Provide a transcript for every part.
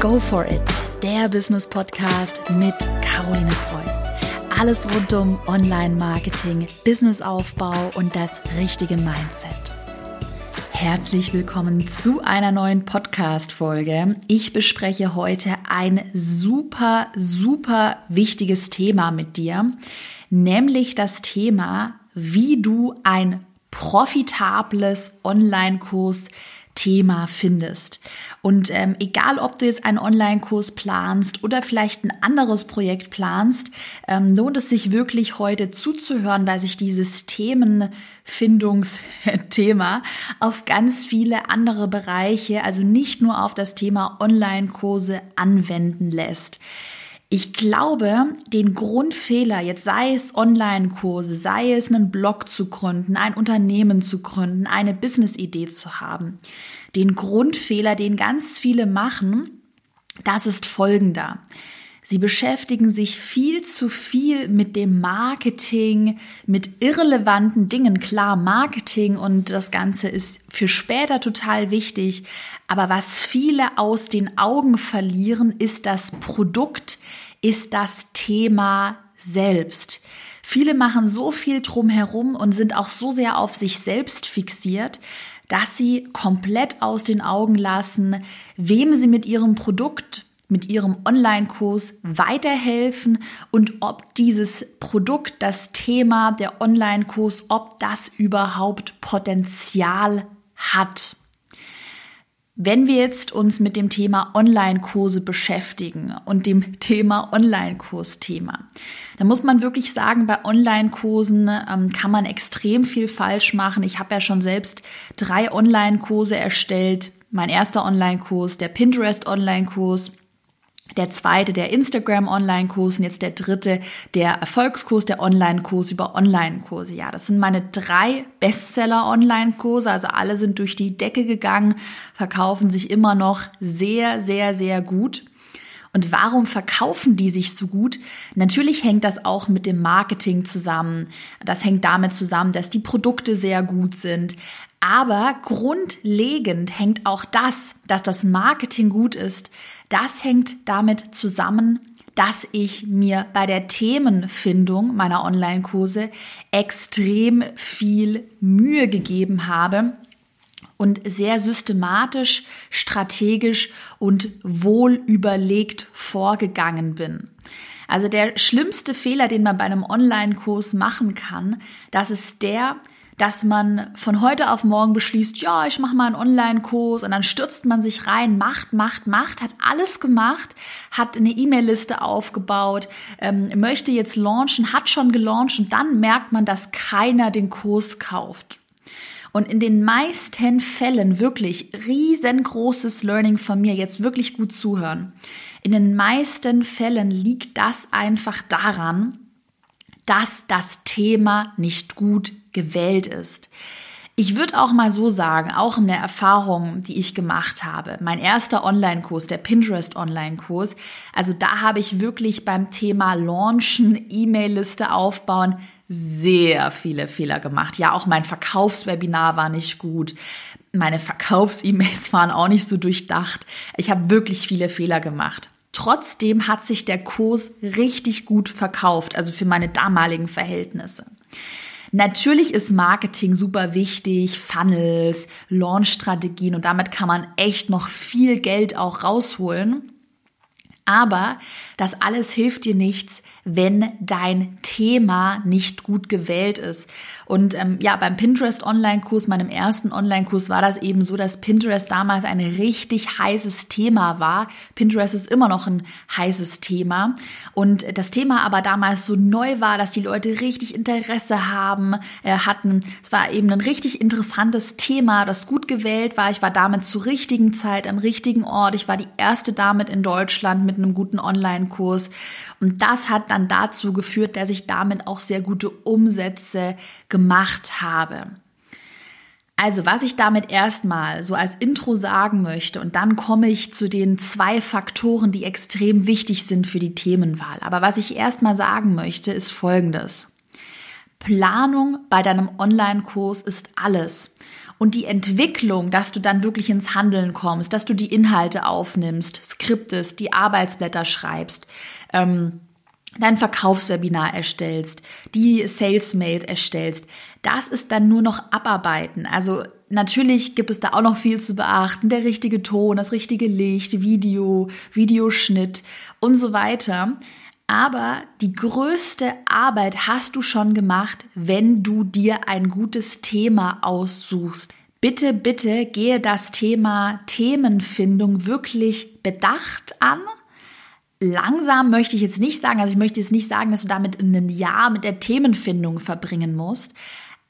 Go for it, der Business Podcast mit Caroline Preuß. Alles rund um Online-Marketing, Businessaufbau und das richtige Mindset. Herzlich willkommen zu einer neuen Podcast-Folge. Ich bespreche heute ein super, super wichtiges Thema mit dir, nämlich das Thema, wie du ein profitables Online-Kurs Thema findest. Und ähm, egal, ob du jetzt einen Online-Kurs planst oder vielleicht ein anderes Projekt planst, ähm, lohnt es sich wirklich heute zuzuhören, weil sich dieses Themenfindungsthema auf ganz viele andere Bereiche, also nicht nur auf das Thema Online-Kurse anwenden lässt. Ich glaube, den Grundfehler, jetzt sei es Online-Kurse, sei es einen Blog zu gründen, ein Unternehmen zu gründen, eine Business-Idee zu haben, den Grundfehler, den ganz viele machen, das ist folgender. Sie beschäftigen sich viel zu viel mit dem Marketing, mit irrelevanten Dingen. Klar, Marketing und das Ganze ist für später total wichtig. Aber was viele aus den Augen verlieren, ist das Produkt, ist das Thema selbst. Viele machen so viel drumherum und sind auch so sehr auf sich selbst fixiert, dass sie komplett aus den Augen lassen, wem sie mit ihrem Produkt mit ihrem Online-Kurs weiterhelfen und ob dieses Produkt, das Thema, der Online-Kurs, ob das überhaupt Potenzial hat. Wenn wir jetzt uns mit dem Thema Online-Kurse beschäftigen und dem Thema Online-Kurs-Thema, dann muss man wirklich sagen, bei Online-Kursen ähm, kann man extrem viel falsch machen. Ich habe ja schon selbst drei Online-Kurse erstellt. Mein erster Online-Kurs, der Pinterest Online-Kurs, der zweite der Instagram-Online-Kurs und jetzt der dritte der Erfolgskurs, der Online-Kurs über Online-Kurse. Ja, das sind meine drei Bestseller-Online-Kurse. Also alle sind durch die Decke gegangen, verkaufen sich immer noch sehr, sehr, sehr gut. Und warum verkaufen die sich so gut? Natürlich hängt das auch mit dem Marketing zusammen. Das hängt damit zusammen, dass die Produkte sehr gut sind. Aber grundlegend hängt auch das, dass das Marketing gut ist, das hängt damit zusammen, dass ich mir bei der Themenfindung meiner Online-Kurse extrem viel Mühe gegeben habe und sehr systematisch, strategisch und wohl überlegt vorgegangen bin. Also der schlimmste Fehler, den man bei einem Online-Kurs machen kann, das ist der, dass man von heute auf morgen beschließt, ja, ich mache mal einen Online-Kurs und dann stürzt man sich rein, macht, macht, macht, hat alles gemacht, hat eine E-Mail-Liste aufgebaut, ähm, möchte jetzt launchen, hat schon gelauncht und dann merkt man, dass keiner den Kurs kauft. Und in den meisten Fällen wirklich riesengroßes Learning von mir, jetzt wirklich gut zuhören. In den meisten Fällen liegt das einfach daran, dass das Thema nicht gut gewählt ist. Ich würde auch mal so sagen, auch in der Erfahrung, die ich gemacht habe, mein erster Online-Kurs, der Pinterest Online-Kurs, also da habe ich wirklich beim Thema Launchen, E-Mail-Liste aufbauen, sehr viele Fehler gemacht. Ja, auch mein Verkaufswebinar war nicht gut. Meine Verkaufs-E-Mails waren auch nicht so durchdacht. Ich habe wirklich viele Fehler gemacht. Trotzdem hat sich der Kurs richtig gut verkauft, also für meine damaligen Verhältnisse. Natürlich ist Marketing super wichtig, Funnels, Launch-Strategien und damit kann man echt noch viel Geld auch rausholen. Aber das alles hilft dir nichts, wenn dein Thema nicht gut gewählt ist. Und ähm, ja, beim Pinterest Online-Kurs, meinem ersten Online-Kurs, war das eben so, dass Pinterest damals ein richtig heißes Thema war. Pinterest ist immer noch ein heißes Thema. Und das Thema aber damals so neu war, dass die Leute richtig Interesse haben, äh, hatten. Es war eben ein richtig interessantes Thema, das gut gewählt war. Ich war damit zur richtigen Zeit am richtigen Ort. Ich war die erste damit in Deutschland mit einem guten Online-Kurs. Und das hat dann dazu geführt, dass ich damit auch sehr gute Umsätze gemacht habe. Also, was ich damit erstmal so als Intro sagen möchte, und dann komme ich zu den zwei Faktoren, die extrem wichtig sind für die Themenwahl. Aber was ich erstmal sagen möchte, ist Folgendes. Planung bei deinem Online-Kurs ist alles. Und die Entwicklung, dass du dann wirklich ins Handeln kommst, dass du die Inhalte aufnimmst, skriptest, die Arbeitsblätter schreibst, ähm, dein Verkaufswebinar erstellst, die Sales-Mails erstellst, das ist dann nur noch Abarbeiten. Also natürlich gibt es da auch noch viel zu beachten. Der richtige Ton, das richtige Licht, Video, Videoschnitt und so weiter. Aber die größte Arbeit hast du schon gemacht, wenn du dir ein gutes Thema aussuchst. Bitte, bitte gehe das Thema Themenfindung wirklich bedacht an langsam möchte ich jetzt nicht sagen, also ich möchte jetzt nicht sagen, dass du damit ein Jahr mit der Themenfindung verbringen musst,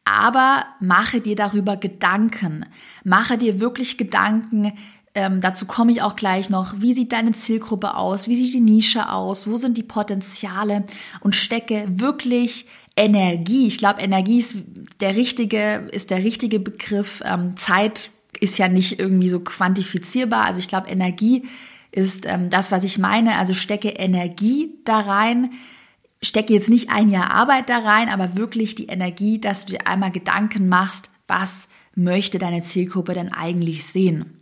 aber mache dir darüber Gedanken. Mache dir wirklich Gedanken, ähm, dazu komme ich auch gleich noch. Wie sieht deine Zielgruppe aus? Wie sieht die Nische aus? Wo sind die Potenziale? Und stecke wirklich Energie. Ich glaube, Energie ist der richtige, ist der richtige Begriff. Ähm, Zeit ist ja nicht irgendwie so quantifizierbar. Also ich glaube, Energie ist ähm, das, was ich meine. Also stecke Energie da rein. Stecke jetzt nicht ein Jahr Arbeit da rein, aber wirklich die Energie, dass du dir einmal Gedanken machst, was möchte deine Zielgruppe denn eigentlich sehen.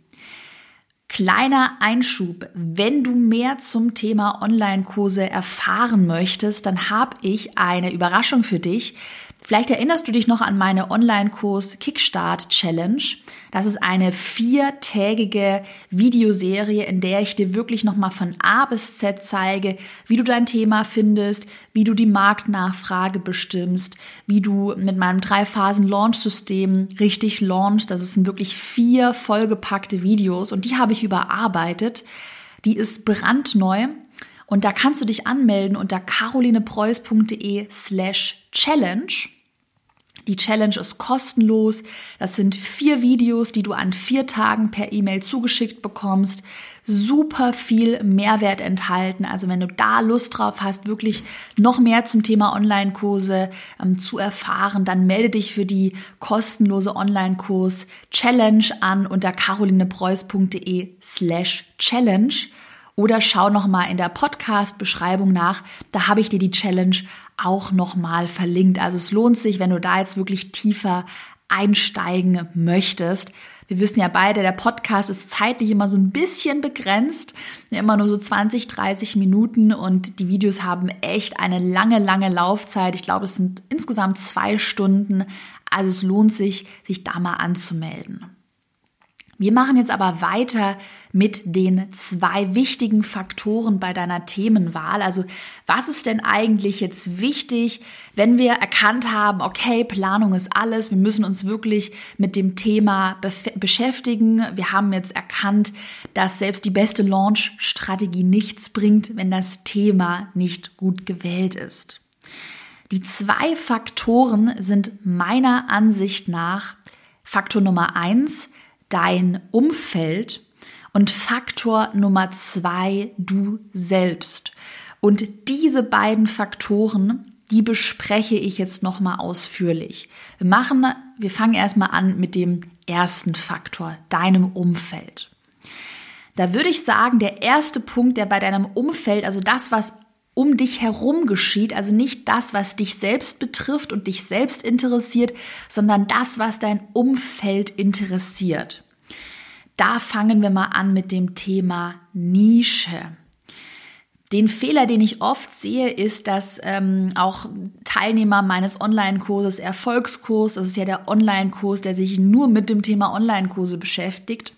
Kleiner Einschub, wenn du mehr zum Thema Online-Kurse erfahren möchtest, dann habe ich eine Überraschung für dich. Vielleicht erinnerst du dich noch an meine Online-Kurs Kickstart Challenge. Das ist eine viertägige Videoserie, in der ich dir wirklich nochmal von A bis Z zeige, wie du dein Thema findest, wie du die Marktnachfrage bestimmst, wie du mit meinem Drei-Phasen-Launch-System richtig launchst. Das sind wirklich vier vollgepackte Videos und die habe ich überarbeitet. Die ist brandneu und da kannst du dich anmelden unter carolinepreuß.de slash challenge. Die Challenge ist kostenlos. Das sind vier Videos, die du an vier Tagen per E-Mail zugeschickt bekommst. Super viel Mehrwert enthalten. Also wenn du da Lust drauf hast, wirklich noch mehr zum Thema Online-Kurse ähm, zu erfahren, dann melde dich für die kostenlose Online-Kurs Challenge an unter carolinepreuß.de slash challenge oder schau noch mal in der Podcast-Beschreibung nach. Da habe ich dir die Challenge auch nochmal verlinkt. Also es lohnt sich, wenn du da jetzt wirklich tiefer einsteigen möchtest. Wir wissen ja beide, der Podcast ist zeitlich immer so ein bisschen begrenzt, immer nur so 20, 30 Minuten und die Videos haben echt eine lange, lange Laufzeit. Ich glaube, es sind insgesamt zwei Stunden. Also es lohnt sich, sich da mal anzumelden. Wir machen jetzt aber weiter mit den zwei wichtigen Faktoren bei deiner Themenwahl. Also was ist denn eigentlich jetzt wichtig, wenn wir erkannt haben, okay, Planung ist alles, wir müssen uns wirklich mit dem Thema beschäftigen. Wir haben jetzt erkannt, dass selbst die beste Launch-Strategie nichts bringt, wenn das Thema nicht gut gewählt ist. Die zwei Faktoren sind meiner Ansicht nach Faktor Nummer eins, dein Umfeld und Faktor Nummer zwei, du selbst. Und diese beiden Faktoren, die bespreche ich jetzt nochmal ausführlich. Wir machen, wir fangen erstmal an mit dem ersten Faktor, deinem Umfeld. Da würde ich sagen, der erste Punkt, der bei deinem Umfeld, also das, was um dich herum geschieht, also nicht das, was dich selbst betrifft und dich selbst interessiert, sondern das, was dein Umfeld interessiert. Da fangen wir mal an mit dem Thema Nische. Den Fehler, den ich oft sehe, ist, dass ähm, auch Teilnehmer meines Online-Kurses Erfolgskurs, das ist ja der Online-Kurs, der sich nur mit dem Thema Online-Kurse beschäftigt,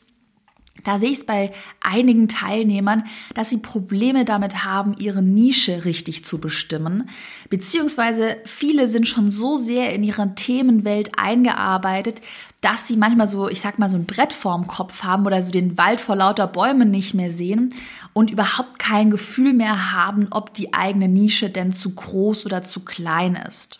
da sehe ich es bei einigen Teilnehmern, dass sie Probleme damit haben, ihre Nische richtig zu bestimmen. Beziehungsweise viele sind schon so sehr in ihre Themenwelt eingearbeitet, dass sie manchmal so, ich sag mal, so ein Brett vorm Kopf haben oder so den Wald vor lauter Bäumen nicht mehr sehen und überhaupt kein Gefühl mehr haben, ob die eigene Nische denn zu groß oder zu klein ist.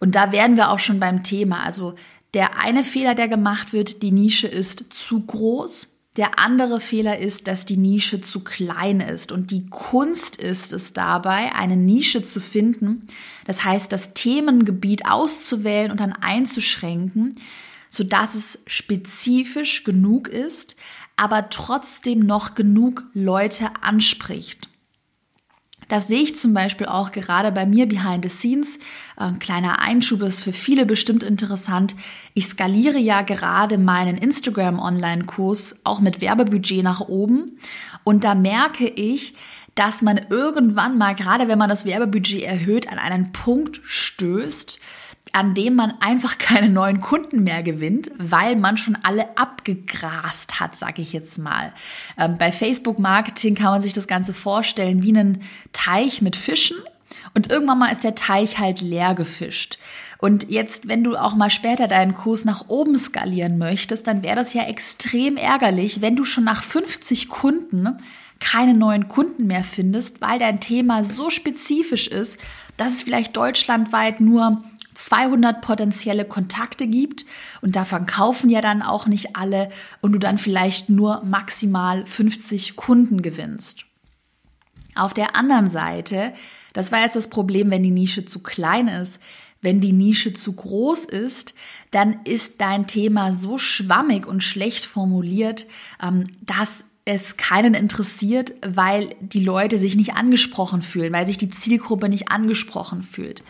Und da wären wir auch schon beim Thema. Also der eine Fehler, der gemacht wird, die Nische ist zu groß. Der andere Fehler ist, dass die Nische zu klein ist. Und die Kunst ist es dabei, eine Nische zu finden. Das heißt, das Themengebiet auszuwählen und dann einzuschränken, sodass es spezifisch genug ist, aber trotzdem noch genug Leute anspricht. Das sehe ich zum Beispiel auch gerade bei mir behind the scenes. Ein kleiner Einschub ist für viele bestimmt interessant. Ich skaliere ja gerade meinen Instagram Online-Kurs auch mit Werbebudget nach oben. Und da merke ich, dass man irgendwann mal, gerade wenn man das Werbebudget erhöht, an einen Punkt stößt, an dem man einfach keine neuen Kunden mehr gewinnt, weil man schon alle abgegrast hat, sag ich jetzt mal. Ähm, bei Facebook Marketing kann man sich das Ganze vorstellen wie einen Teich mit Fischen und irgendwann mal ist der Teich halt leer gefischt. Und jetzt, wenn du auch mal später deinen Kurs nach oben skalieren möchtest, dann wäre das ja extrem ärgerlich, wenn du schon nach 50 Kunden keine neuen Kunden mehr findest, weil dein Thema so spezifisch ist, dass es vielleicht deutschlandweit nur 200 potenzielle Kontakte gibt. Und davon kaufen ja dann auch nicht alle. Und du dann vielleicht nur maximal 50 Kunden gewinnst. Auf der anderen Seite, das war jetzt das Problem, wenn die Nische zu klein ist, wenn die Nische zu groß ist, dann ist dein Thema so schwammig und schlecht formuliert, ähm, dass es keinen interessiert, weil die Leute sich nicht angesprochen fühlen, weil sich die Zielgruppe nicht angesprochen fühlt.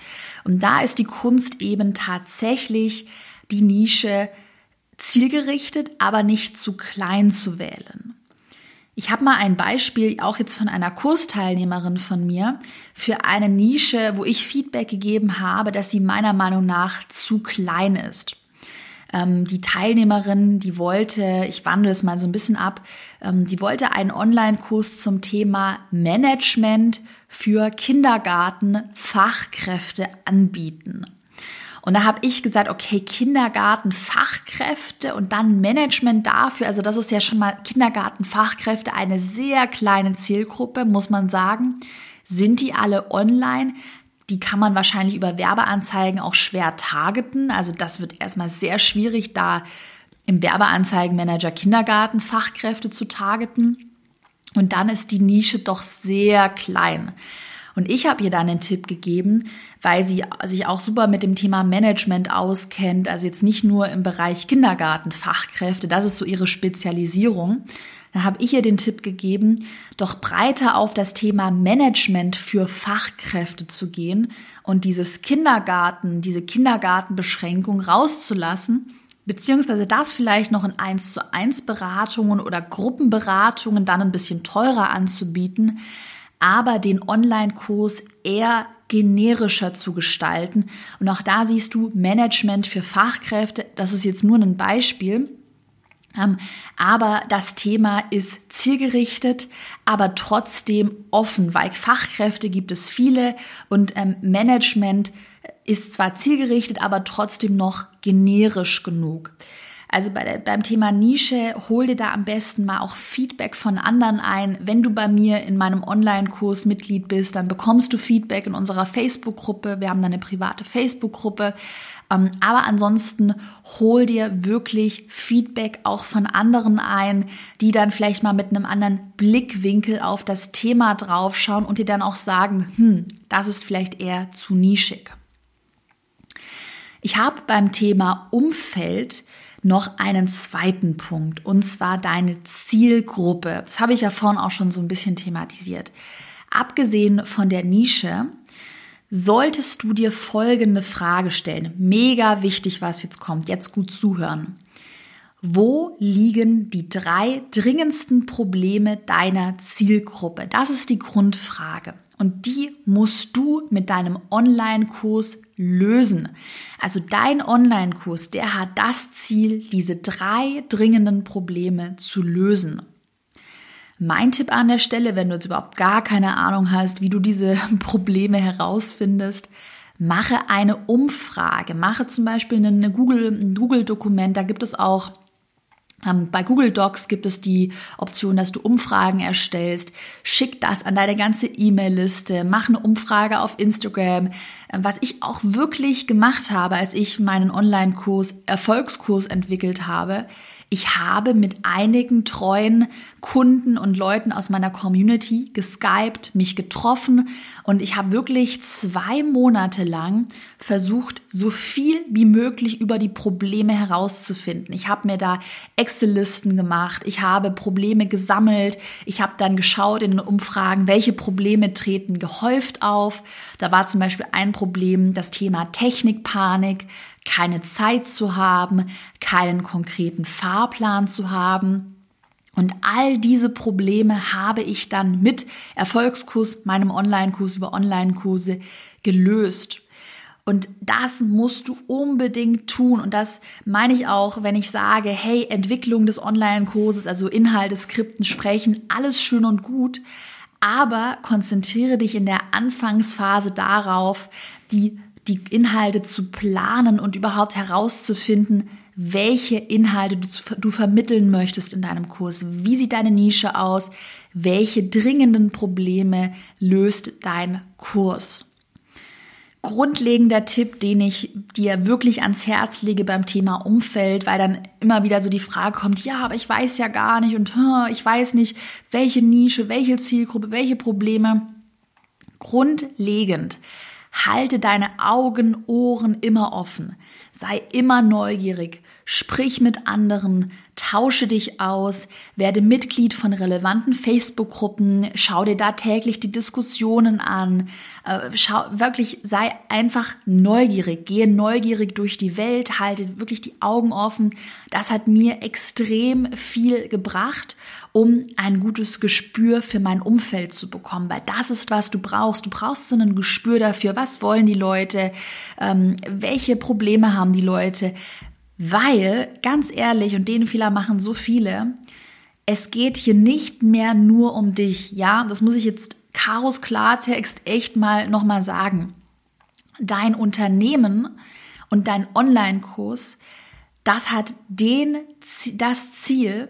Und da ist die Kunst eben tatsächlich die Nische zielgerichtet, aber nicht zu klein zu wählen. Ich habe mal ein Beispiel, auch jetzt von einer Kursteilnehmerin von mir, für eine Nische, wo ich Feedback gegeben habe, dass sie meiner Meinung nach zu klein ist. Ähm, die Teilnehmerin, die wollte, ich wandle es mal so ein bisschen ab, die wollte einen Online-Kurs zum Thema Management für Kindergartenfachkräfte anbieten. Und da habe ich gesagt, okay, Kindergartenfachkräfte und dann Management dafür. Also das ist ja schon mal Kindergartenfachkräfte, eine sehr kleine Zielgruppe, muss man sagen. Sind die alle online? Die kann man wahrscheinlich über Werbeanzeigen auch schwer targeten. Also das wird erstmal sehr schwierig, da im Werbeanzeigenmanager Kindergarten Fachkräfte zu targeten. Und dann ist die Nische doch sehr klein. Und ich habe ihr dann den Tipp gegeben, weil sie sich auch super mit dem Thema Management auskennt, also jetzt nicht nur im Bereich Kindergartenfachkräfte, das ist so ihre Spezialisierung, dann habe ich ihr den Tipp gegeben, doch breiter auf das Thema Management für Fachkräfte zu gehen und dieses Kindergarten, diese Kindergartenbeschränkung rauszulassen, beziehungsweise das vielleicht noch in 1 zu 1 Beratungen oder Gruppenberatungen dann ein bisschen teurer anzubieten, aber den Online-Kurs eher generischer zu gestalten. Und auch da siehst du Management für Fachkräfte, das ist jetzt nur ein Beispiel, ähm, aber das Thema ist zielgerichtet, aber trotzdem offen, weil Fachkräfte gibt es viele und ähm, Management ist zwar zielgerichtet, aber trotzdem noch generisch genug. Also bei beim Thema Nische, hol dir da am besten mal auch Feedback von anderen ein. Wenn du bei mir in meinem Online-Kurs Mitglied bist, dann bekommst du Feedback in unserer Facebook-Gruppe. Wir haben da eine private Facebook-Gruppe. Ähm, aber ansonsten hol dir wirklich Feedback auch von anderen ein, die dann vielleicht mal mit einem anderen Blickwinkel auf das Thema draufschauen und dir dann auch sagen, hm, das ist vielleicht eher zu nischig. Ich habe beim Thema Umfeld noch einen zweiten Punkt und zwar deine Zielgruppe. Das habe ich ja vorhin auch schon so ein bisschen thematisiert. Abgesehen von der Nische solltest du dir folgende Frage stellen. Mega wichtig, was jetzt kommt. Jetzt gut zuhören. Wo liegen die drei dringendsten Probleme deiner Zielgruppe? Das ist die Grundfrage. Und die musst du mit deinem Online-Kurs lösen. Also dein Online-Kurs, der hat das Ziel, diese drei dringenden Probleme zu lösen. Mein Tipp an der Stelle, wenn du jetzt überhaupt gar keine Ahnung hast, wie du diese Probleme herausfindest, mache eine Umfrage. Mache zum Beispiel Google, ein Google-Dokument, da gibt es auch bei Google Docs gibt es die Option, dass du Umfragen erstellst. Schick das an deine ganze E-Mail-Liste. Mach eine Umfrage auf Instagram. Ähm, was ich auch wirklich gemacht habe, als ich meinen Online-Kurs, Erfolgskurs entwickelt habe, Ich habe mit einigen treuen Kunden und Leuten aus meiner Community geskypt, mich getroffen und ich habe wirklich zwei Monate lang versucht, so viel wie möglich über die Probleme herauszufinden. Ich habe mir da Excel-Listen gemacht, ich habe Probleme gesammelt, ich habe dann geschaut in den Umfragen, welche Probleme treten gehäuft auf. Da war zum Beispiel ein Problem das Thema Technikpanik keine Zeit zu haben, keinen konkreten Fahrplan zu haben. Und all diese Probleme habe ich dann mit Erfolgskurs, meinem Online-Kurs über Online-Kurse gelöst. Und das musst du unbedingt tun. Und das meine ich auch, wenn ich sage, hey, Entwicklung des Online-Kurses, also Inhalte, Skripten, Sprechen, alles schön und gut. Aber konzentriere dich in der Anfangsphase darauf, die die Inhalte zu planen und überhaupt herauszufinden, welche Inhalte du, du, vermitteln möchtest in deinem Kurs. Wie sieht deine Nische aus? Welche dringenden Probleme löst dein Kurs? Grundlegender Tipp, den ich dir wirklich ans Herz lege beim Thema Umfeld, weil dann immer wieder so die Frage kommt, ja, aber ich weiß ja gar nicht und ich weiß nicht, welche Nische, welche Zielgruppe, welche Probleme. Grundlegend Halte deine Augen, Ohren immer offen. Sei immer neugierig. Sprich mit anderen. Tausche dich aus. Werde Mitglied von relevanten Facebook-Gruppen. Schau dir da täglich die Diskussionen an. Äh, schau, wirklich, sei einfach neugierig. Gehe neugierig durch die Welt. Halte wirklich die Augen offen. Das hat mir extrem viel gebracht um ein gutes Gespür für mein Umfeld zu bekommen, weil das ist, was du brauchst. Du brauchst so ein Gespür dafür, was wollen die Leute, ähm, welche Probleme haben die Leute, weil, ganz ehrlich, und den Fehler machen so viele, es geht hier nicht mehr nur um dich. Ja, das muss ich jetzt Karos Klartext echt mal nochmal sagen. Dein Unternehmen und dein Online-Kurs, das hat den, das Ziel,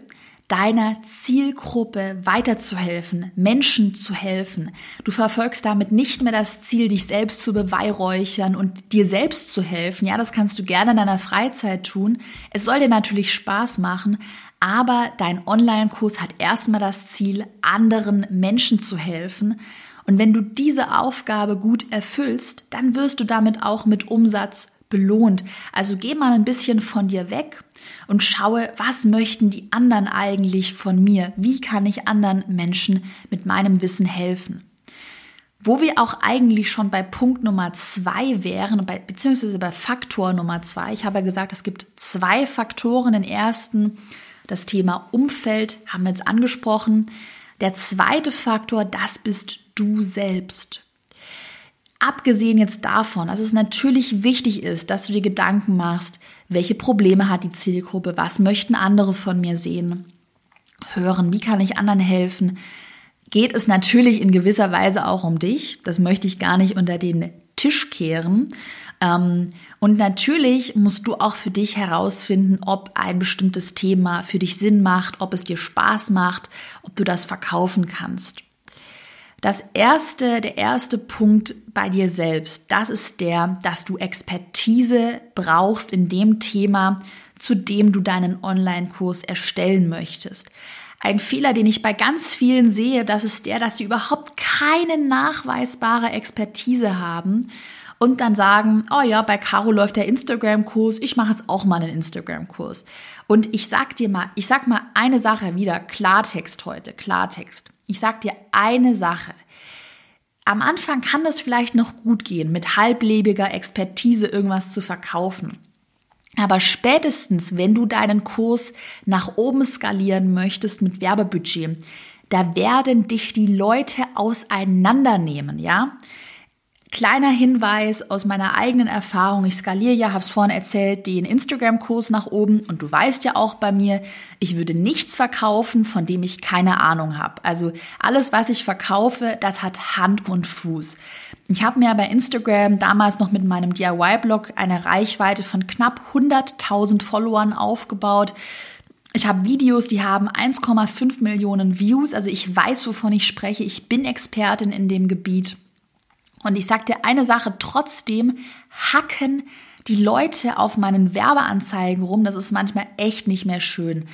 deiner Zielgruppe weiterzuhelfen, Menschen zu helfen. Du verfolgst damit nicht mehr das Ziel, dich selbst zu beweihräuchern und dir selbst zu helfen. Ja, das kannst du gerne in deiner Freizeit tun. Es soll dir natürlich Spaß machen, aber dein Online-Kurs hat erstmal das Ziel, anderen Menschen zu helfen. Und wenn du diese Aufgabe gut erfüllst, dann wirst du damit auch mit Umsatz belohnt. Also geh mal ein bisschen von dir weg und schaue, was möchten die anderen eigentlich von mir? Wie kann ich anderen Menschen mit meinem Wissen helfen? Wo wir auch eigentlich schon bei Punkt Nummer zwei wären, beziehungsweise bei Faktor Nummer zwei. Ich habe ja gesagt, es gibt zwei Faktoren. Den ersten, das Thema Umfeld, haben wir jetzt angesprochen. Der zweite Faktor, das bist du selbst. Abgesehen jetzt davon, dass es natürlich wichtig ist, dass du dir Gedanken machst, welche Probleme hat die Zielgruppe, was möchten andere von mir sehen, hören, wie kann ich anderen helfen, geht es natürlich in gewisser Weise auch um dich. Das möchte ich gar nicht unter den Tisch kehren. Ähm, und natürlich musst du auch für dich herausfinden, ob ein bestimmtes Thema für dich Sinn macht, ob es dir Spaß macht, ob du das verkaufen kannst. Das erste, der erste Punkt bei dir selbst, das ist der, dass du Expertise brauchst in dem Thema, zu dem du deinen Online-Kurs erstellen möchtest. Ein Fehler, den ich bei ganz vielen sehe, das ist der, dass sie überhaupt keine nachweisbare Expertise haben und dann sagen, oh ja, bei Caro läuft der Instagram-Kurs, ich mache jetzt auch mal einen Instagram-Kurs. Und ich sag dir mal, ich sag mal eine Sache wieder, Klartext heute, Klartext. Ich sag dir eine Sache. Am Anfang kann es vielleicht noch gut gehen, mit halblebiger Expertise irgendwas zu verkaufen. Aber spätestens, wenn du deinen Kurs nach oben skalieren möchtest mit Werbebudget, da werden dich die Leute auseinandernehmen, ja? Kleiner Hinweis aus meiner eigenen Erfahrung. Ich skaliere ja, habe es vorhin erzählt, den Instagram-Kurs nach oben. Und du weißt ja auch bei mir, ich würde nichts verkaufen, von dem ich keine Ahnung habe. Also alles, was ich verkaufe, das hat Hand und Fuß. Ich habe mir bei Instagram damals noch mit meinem DIY-Blog eine Reichweite von knapp 100.000 Followern aufgebaut. Ich habe Videos, die haben 1,5 Millionen Views. Also ich weiß, wovon ich spreche. Ich bin Expertin in dem Gebiet. Und ich sag dir eine Sache, trotzdem hacken die Leute auf meinen Werbeanzeigen rum. Das ist manchmal echt nicht mehr schön.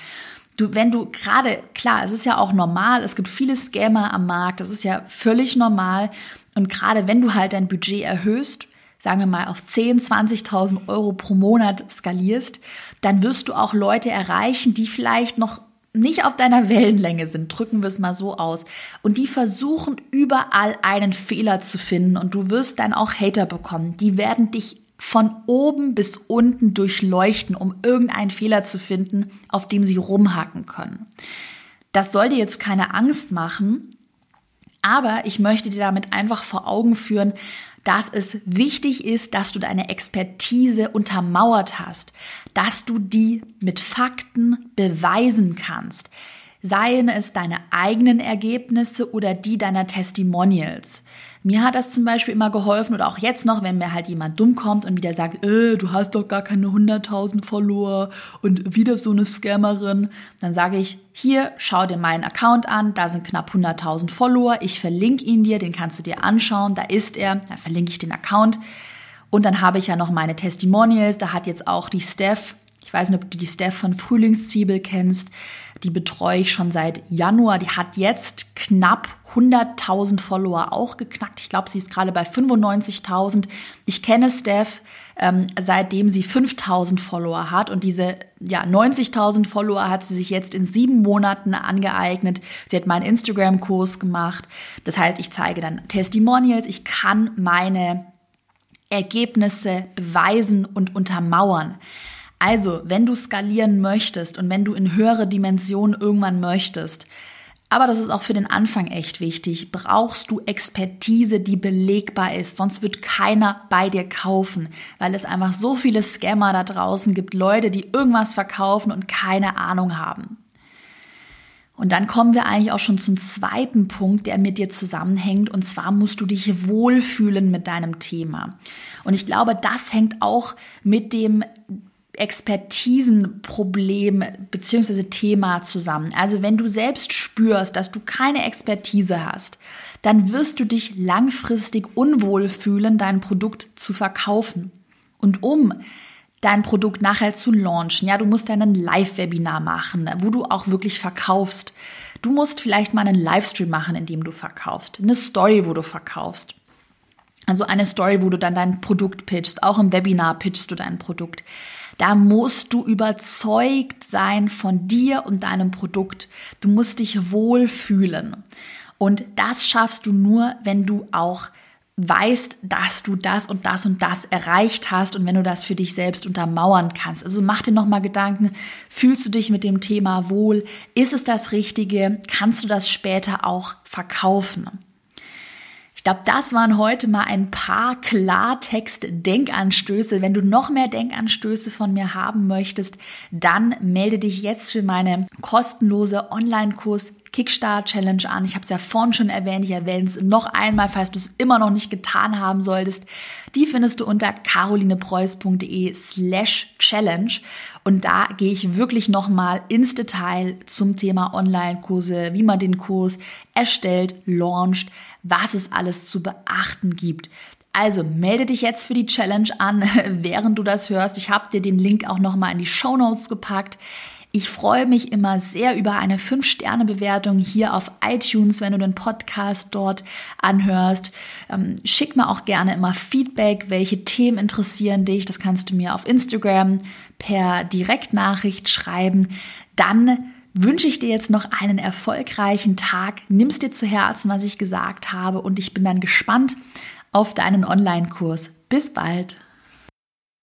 Du, wenn du gerade, klar, es ist ja auch normal, es gibt viele Scammer am Markt, das ist ja völlig normal. Und gerade wenn du halt dein Budget erhöhst, sagen wir mal auf 10, 20.000 Euro pro Monat skalierst, dann wirst du auch Leute erreichen, die vielleicht noch nicht auf deiner Wellenlänge sind, drücken wir es mal so aus. Und die versuchen überall einen Fehler zu finden und du wirst dann auch Hater bekommen. Die werden dich von oben bis unten durchleuchten, um irgendeinen Fehler zu finden, auf dem sie rumhacken können. Das soll dir jetzt keine Angst machen, aber ich möchte dir damit einfach vor Augen führen, dass es wichtig ist, dass du deine Expertise untermauert hast, dass du die mit Fakten beweisen kannst, seien es deine eigenen Ergebnisse oder die deiner Testimonials. Mir hat das zum Beispiel immer geholfen oder auch jetzt noch, wenn mir halt jemand dumm kommt und wieder sagt, äh, du hast doch gar keine 100.000 Follower und wieder so eine Scammerin, dann sage ich, hier, schau dir meinen Account an, da sind knapp 100.000 Follower, ich verlinke ihn dir, den kannst du dir anschauen, da ist er, da verlinke ich den Account. Und dann habe ich ja noch meine Testimonials, da hat jetzt auch die Steph, ich weiß nicht, ob du die Steph von Frühlingszwiebel kennst, die betreue ich schon seit Januar. Die hat jetzt knapp 100.000 Follower auch geknackt. Ich glaube, sie ist gerade bei 95.000. Ich kenne Steph, ähm, seitdem sie 5.000 Follower hat. Und diese ja, 90.000 Follower hat sie sich jetzt in sieben Monaten angeeignet. Sie hat meinen Instagram-Kurs gemacht. Das heißt, ich zeige dann Testimonials. Ich kann meine Ergebnisse beweisen und untermauern. Also, wenn du skalieren möchtest und wenn du in höhere Dimensionen irgendwann möchtest, aber das ist auch für den Anfang echt wichtig, brauchst du Expertise, die belegbar ist, sonst wird keiner bei dir kaufen, weil es einfach so viele Scammer da draußen gibt, Leute, die irgendwas verkaufen und keine Ahnung haben. Und dann kommen wir eigentlich auch schon zum zweiten Punkt, der mit dir zusammenhängt. Und zwar musst du dich wohlfühlen mit deinem Thema. Und ich glaube, das hängt auch mit dem Expertisenproblem beziehungsweise Thema zusammen. Also wenn du selbst spürst, dass du keine Expertise hast, dann wirst du dich langfristig unwohl fühlen, dein Produkt zu verkaufen. Und um dein Produkt nachher zu launchen, ja, du musst einen Live-Webinar machen, wo du auch wirklich verkaufst. Du musst vielleicht mal einen Livestream machen, in dem du verkaufst, eine Story, wo du verkaufst. Also eine Story, wo du dann dein Produkt pitchst. Auch im Webinar pitchst du dein Produkt. Da musst du überzeugt sein von dir und deinem Produkt. Du musst dich wohlfühlen. Und das schaffst du nur, wenn du auch weißt, dass du das und das und das erreicht hast und wenn du das für dich selbst untermauern kannst. Also mach dir nochmal Gedanken, fühlst du dich mit dem Thema wohl? Ist es das Richtige? Kannst du das später auch verkaufen? Glaube, das waren heute mal ein paar Klartext-Denkanstöße. Wenn du noch mehr Denkanstöße von mir haben möchtest, dann melde dich jetzt für meine kostenlose Online-Kurs Kickstart Challenge an. Ich habe es ja vorhin schon erwähnt, ich erwähne es noch einmal, falls du es immer noch nicht getan haben solltest. Die findest du unter carolinepreuß.de slash challenge. Und da gehe ich wirklich nochmal ins Detail zum Thema Online-Kurse, wie man den Kurs erstellt, launcht, was es alles zu beachten gibt. Also melde dich jetzt für die Challenge an, während du das hörst. Ich habe dir den Link auch nochmal in die Show Notes gepackt. Ich freue mich immer sehr über eine 5-Sterne-Bewertung hier auf iTunes, wenn du den Podcast dort anhörst. Ähm, schick mir auch gerne immer Feedback, welche Themen interessieren dich. Das kannst du mir auf Instagram per Direktnachricht schreiben. Dann wünsche ich dir jetzt noch einen erfolgreichen Tag. Nimm's dir zu Herzen, was ich gesagt habe und ich bin dann gespannt auf deinen Online-Kurs. Bis bald.